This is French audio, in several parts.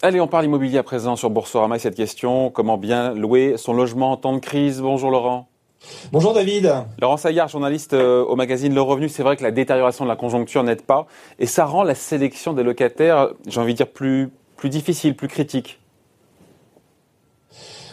Allez, on parle immobilier à présent sur Boursorama. Cette question, comment bien louer son logement en temps de crise? Bonjour Laurent. Bonjour David. Laurent Saillard, journaliste euh, au magazine Le Revenu. C'est vrai que la détérioration de la conjoncture n'aide pas et ça rend la sélection des locataires, j'ai envie de dire, plus, plus difficile, plus critique.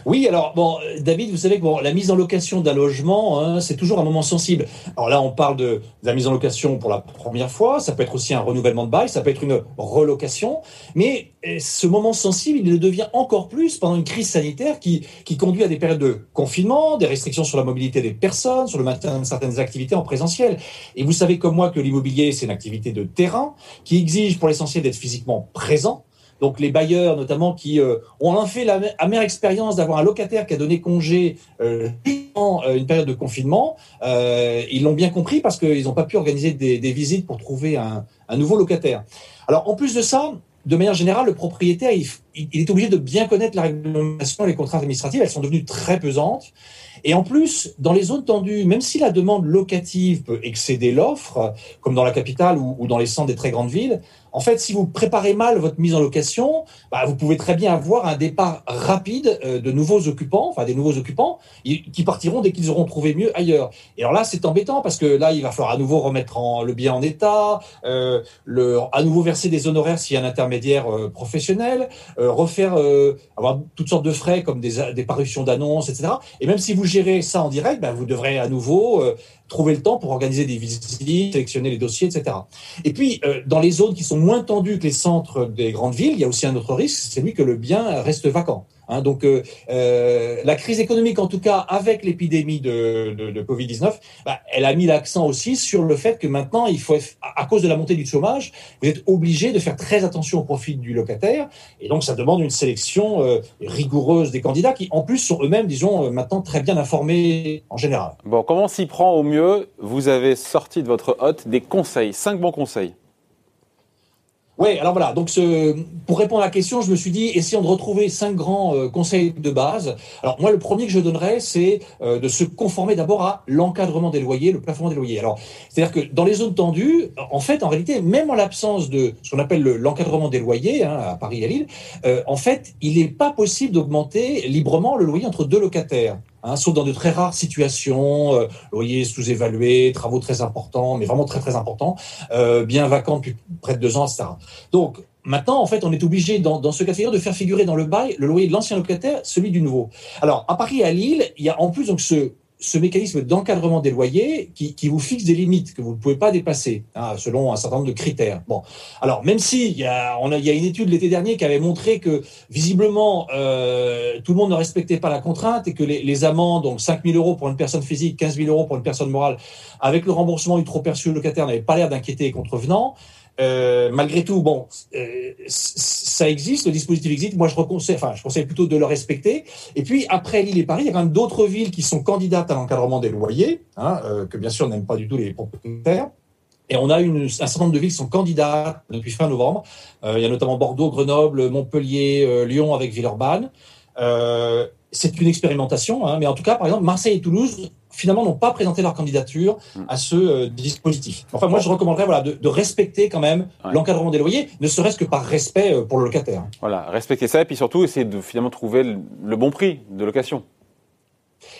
Oui, alors bon, David, vous savez que bon, la mise en location d'un logement, hein, c'est toujours un moment sensible. Alors là, on parle de, de, la mise en location pour la première fois. Ça peut être aussi un renouvellement de bail, ça peut être une relocation. Mais eh, ce moment sensible, il le devient encore plus pendant une crise sanitaire qui, qui conduit à des périodes de confinement, des restrictions sur la mobilité des personnes, sur le maintien de certaines activités en présentiel. Et vous savez comme moi que l'immobilier, c'est une activité de terrain qui exige pour l'essentiel d'être physiquement présent donc les bailleurs notamment qui euh, ont fait la amère expérience d'avoir un locataire qui a donné congé euh, euh une période de confinement, euh, ils l'ont bien compris parce qu'ils n'ont pas pu organiser des, visites pour trouver un, nouveau locataire. Alors en plus de ça, de manière générale, le propriétaire, il, il est obligé de bien connaître la réglementation et les contraintes administratives. Elles sont devenues très pesantes. Et en plus, dans les zones tendues, même si la demande locative peut excéder l'offre, comme dans la capitale ou, ou, dans les centres des très grandes villes, en fait, si vous préparez mal votre mise en location, bah, vous pouvez très bien avoir un départ rapide euh, de nouveaux occupants, enfin des nouveaux occupants, qui partiront dès qu'ils auront trouvé mieux ailleurs. Et alors là, c'est embêtant parce que là, il va falloir à nouveau remettre en, le bien en état, euh, le, à nouveau verser des honoraires s'il y a un intermédiaire euh, professionnel, euh, refaire, euh, avoir toutes sortes de frais comme des, des parutions d'annonces, etc. Et même si vous gérez ça en direct, bah, vous devrez à nouveau euh, trouver le temps pour organiser des visites, sélectionner les dossiers, etc. Et puis, euh, dans les zones qui sont moins tendues que les centres des grandes villes, il y a aussi un autre risque, c'est celui que le bien reste vacant. Hein, donc, euh, euh, la crise économique, en tout cas, avec l'épidémie de, de, de Covid-19, bah, elle a mis l'accent aussi sur le fait que maintenant, il faut, à cause de la montée du chômage, vous êtes obligé de faire très attention au profit du locataire. Et donc, ça demande une sélection euh, rigoureuse des candidats qui, en plus, sont eux-mêmes, disons, maintenant très bien informés en général. Bon, comment s'y prend au mieux? Vous avez sorti de votre hôte des conseils, cinq bons conseils. Oui, alors voilà. Donc, pour répondre à la question, je me suis dit, essayons de retrouver cinq grands euh, conseils de base. Alors, moi, le premier que je donnerais, c'est euh, de se conformer d'abord à l'encadrement des loyers, le plafonnement des loyers. Alors, c'est-à-dire que dans les zones tendues, en fait, en réalité, même en l'absence de ce qu'on appelle l'encadrement des loyers, hein, à Paris et à Lille, euh, en fait, il n'est pas possible d'augmenter librement le loyer entre deux locataires. Hein, sauf dans de très rares situations, euh, loyer sous-évalué, travaux très importants, mais vraiment très très importants, euh, bien vacant depuis près de deux ans, etc. Donc maintenant, en fait, on est obligé dans, dans ce cas de figure de faire figurer dans le bail le loyer de l'ancien locataire, celui du nouveau. Alors à Paris et à Lille, il y a en plus donc ce ce mécanisme d'encadrement des loyers qui, qui, vous fixe des limites que vous ne pouvez pas dépasser hein, selon un certain nombre de critères. Bon, alors même si il y a, on a, il y a une étude l'été dernier qui avait montré que visiblement euh, tout le monde ne respectait pas la contrainte et que les, les amendes, donc 5 000 euros pour une personne physique, 15 000 euros pour une personne morale, avec le remboursement du trop perçu locataire, n'avaient pas l'air d'inquiéter les contrevenants. Euh, malgré tout, bon, euh, ça existe, le dispositif existe. Moi, je conseille, plutôt de le respecter. Et puis, après Lille et Paris, il y a d'autres villes qui sont candidates à l'encadrement des loyers, hein, euh, que bien sûr n'aiment pas du tout les propriétaires. Et on a un certain nombre de villes qui sont candidates depuis fin novembre. Il y a notamment Bordeaux, Grenoble, Montpellier, Lyon avec Villeurbanne. C'est une expérimentation, hein, mais en tout cas, par exemple, Marseille et Toulouse finalement n'ont pas présenté leur candidature à ce euh, dispositif. Enfin, moi, je recommanderais voilà, de, de respecter quand même ouais. l'encadrement des loyers, ne serait-ce que par respect euh, pour le locataire. Voilà, respecter ça et puis surtout essayer de finalement trouver le, le bon prix de location.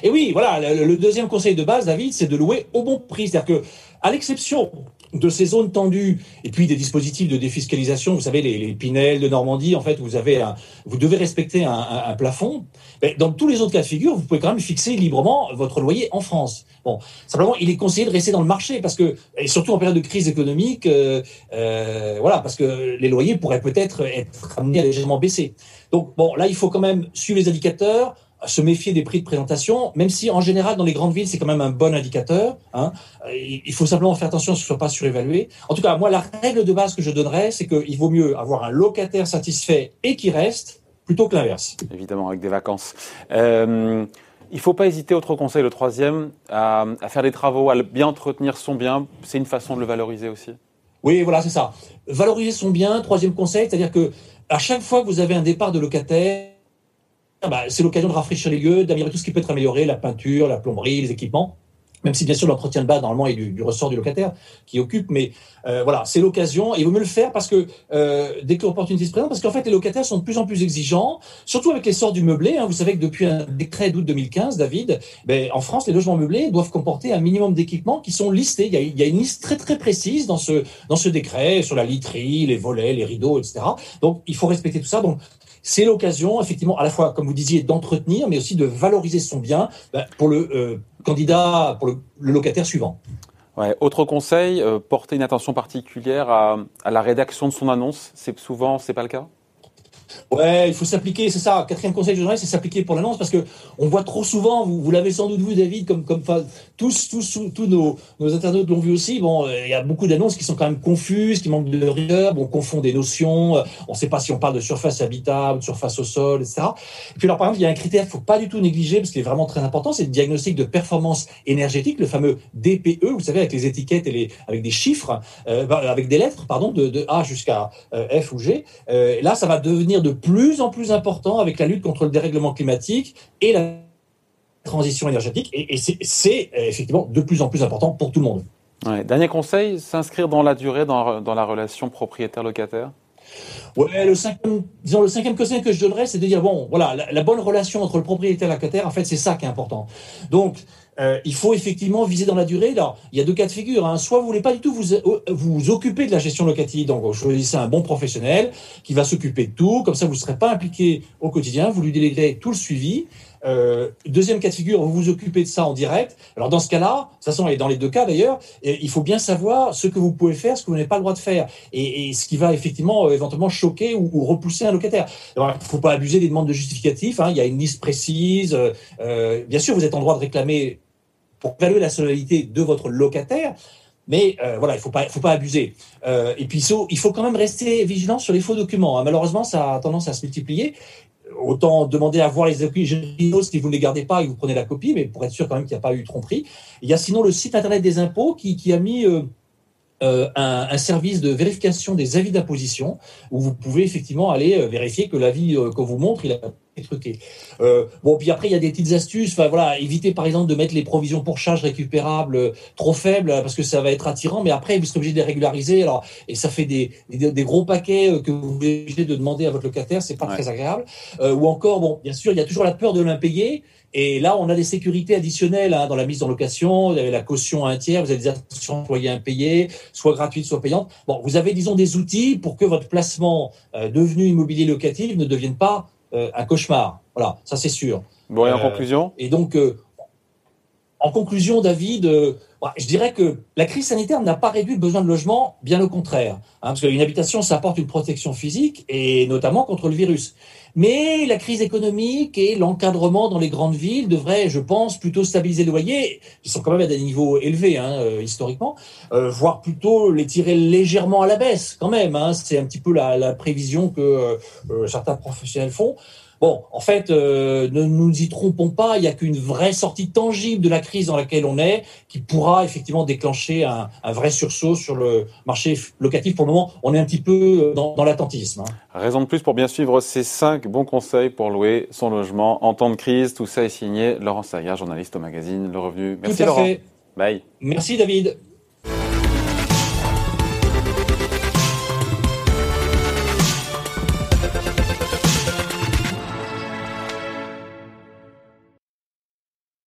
Et oui, voilà, le, deuxième conseil de base, David, c'est de louer au bon prix. C'est-à-dire que, à l'exception de ces zones tendues et puis des dispositifs de défiscalisation, vous savez, les, les Pinel de Normandie, en fait, vous avez un, vous devez respecter un, un, un plafond. Mais dans tous les autres cas de figure, vous pouvez quand même fixer librement votre loyer en France. Bon, simplement, il est conseillé de rester dans le marché parce que, et surtout en période de crise économique, euh, euh, voilà, parce que les loyers pourraient peut-être être amenés à légèrement baisser. Donc, bon, là, il faut quand même suivre les indicateurs se méfier des prix de présentation, même si en général dans les grandes villes c'est quand même un bon indicateur. Hein. Il faut simplement faire attention à ce ce soit pas surévalué. En tout cas, moi la règle de base que je donnerais, c'est qu'il vaut mieux avoir un locataire satisfait et qui reste plutôt que l'inverse. Évidemment, avec des vacances. Euh, il ne faut pas hésiter, autre conseil, le troisième, à, à faire des travaux, à bien entretenir son bien. C'est une façon de le valoriser aussi. Oui, voilà, c'est ça. Valoriser son bien. Troisième conseil, c'est-à-dire que à chaque fois que vous avez un départ de locataire bah, c'est l'occasion de rafraîchir les lieux, d'améliorer tout ce qui peut être amélioré, la peinture, la plomberie, les équipements. Même si bien sûr l'entretien de bas normalement est du, ressort du locataire qui occupe, mais euh, voilà, c'est l'occasion et il vaut mieux le faire parce que euh, dès que l'opportunité se présente, parce qu'en fait les locataires sont de plus en plus exigeants, surtout avec l'essor du meublé. Hein, vous savez que depuis un décret d'août 2015, David, ben, en France les logements meublés doivent comporter un minimum d'équipements qui sont listés. Il y, a, il y, a, une liste très très précise dans ce dans ce décret sur la literie, les volets, les rideaux, etc. Donc il faut respecter tout ça. Donc c'est l'occasion, effectivement, à la fois, comme vous disiez, d'entretenir, mais aussi de valoriser son bien ben, pour le euh, candidat, pour le, locataire suivant. Autre conseil, euh, porter une attention particulière à, à, la rédaction de son annonce. C'est souvent, c'est pas le cas? Ouais, il faut s'appliquer, c'est ça. Quatrième conseil de c'est s'appliquer pour l'annonce parce que on voit trop souvent, vous, l'avez sans doute vu, David, comme comme tous tous tous nos, nos internautes l'ont vu aussi. Bon, euh, il y a beaucoup d'annonces qui sont quand même confuses, qui manquent de rigueur. on confond des notions. Euh, on ne sait pas si on parle de surface habitable, de surface au sol, etc. Et puis alors par exemple, il y a un critère qu'il faut pas du tout négliger parce qu'il est vraiment très important, c'est le diagnostic de performance énergétique, le fameux DPE. Vous savez, avec les étiquettes et les avec des chiffres, euh, bah, avec des lettres, pardon, de, de A jusqu'à F ou G. là, ça va devenir de plus en plus important avec la lutte contre le dérèglement climatique et la transition énergétique. Et, c'est euh, effectivement de plus en plus important pour tout le monde. Dernier conseil, s'inscrire dans la durée dans, dans la relation propriétaire-locataire Ouais, le cinquième, disons, le cinquième conseil que je donnerais, c'est de dire, bon, voilà, la, bonne relation entre le propriétaire et locataire, en fait, c'est ça qui est important. Donc, euh, il faut effectivement viser dans la durée. Alors, il y a deux cas de figure. Hein. Soit vous voulez pas du tout vous, euh, vous occuper de la gestion locative, donc vous choisissez un bon professionnel qui va s'occuper de tout. Comme ça, vous ne serez pas impliqué au quotidien. Vous lui déléguerez tout le suivi. Euh, deuxième cas de figure, vous vous occupez de ça en direct. Alors dans ce cas-là, de toute façon, et dans les deux cas d'ailleurs, il faut bien savoir ce que vous pouvez faire, ce que vous n'avez pas le droit de faire, et, ce qui va effectivement euh, éventuellement choquer ou, ou, repousser un locataire. Il ne faut pas abuser des demandes de justificatifs. Hein, il y a une liste précise. Euh, bien sûr, vous êtes en droit de réclamer pour évaluer la solidité de votre locataire. Mais voilà, il ne faut pas, faut pas abuser. Et puis il faut, il faut quand même rester vigilant sur les faux documents. Hein. Malheureusement, ça a tendance à se multiplier. Autant demander à voir les originaux si vous ne les gardez pas et vous prenez la copie, mais pour être sûr quand même qu'il n'y a pas eu tromperie. Il y a sinon le site internet des impôts qui, a mis euh, euh, un, un, service de vérification des avis d'imposition où vous pouvez effectivement aller euh, vérifier que l'avis qu'on vous montre, il a été truqué. Euh, bon, puis après, il y a des petites astuces. Enfin, voilà, évitez par exemple de mettre les provisions pour charges récupérables trop faibles parce que ça va être attirant, mais après, vous serez obligé de les régulariser. Alors, et ça fait des, des, des gros paquets que vous êtes obligé de demander à votre locataire, c'est pas très agréable. ou encore, bon, bien sûr, il y a toujours la peur de l'impayé. Et là, on a des sécurités additionnelles hein, dans la mise en location. Vous avez la caution à un tiers, vous avez des assurances employés impayées, soit gratuites, soit payantes. Bon, vous avez, disons, des outils pour que votre placement euh, devenu immobilier locatif ne devienne pas euh, un cauchemar. Voilà, ça c'est sûr. Bon, et en euh, conclusion? Et donc, en conclusion, David, je dirais que la crise sanitaire n'a pas réduit le besoin de logement, bien au contraire. Hein, parce qu'une habitation, ça apporte une protection physique, et notamment contre le virus. Mais la crise économique et l'encadrement dans les grandes villes devraient, je pense, plutôt stabiliser les loyers, qui sont quand même à des niveaux élevés hein, euh, historiquement, euh, voire plutôt les tirer légèrement à la baisse quand même. Hein. C'est un petit peu la, la prévision que euh, certains professionnels font. Bon, en fait, euh, ne nous y trompons pas, il n'y a qu'une vraie sortie tangible de la crise dans laquelle on est qui pourra effectivement déclencher un, un vrai sursaut sur le marché locatif. Pour le moment, on est un petit peu dans, dans l'attentisme. Hein. Raison de plus pour bien suivre ces cinq bons conseils pour louer son logement en temps de crise. Tout ça est signé Laurent Sayard, journaliste au magazine Le Revenu. Merci Tout à Laurent. Fait. Bye. Merci David.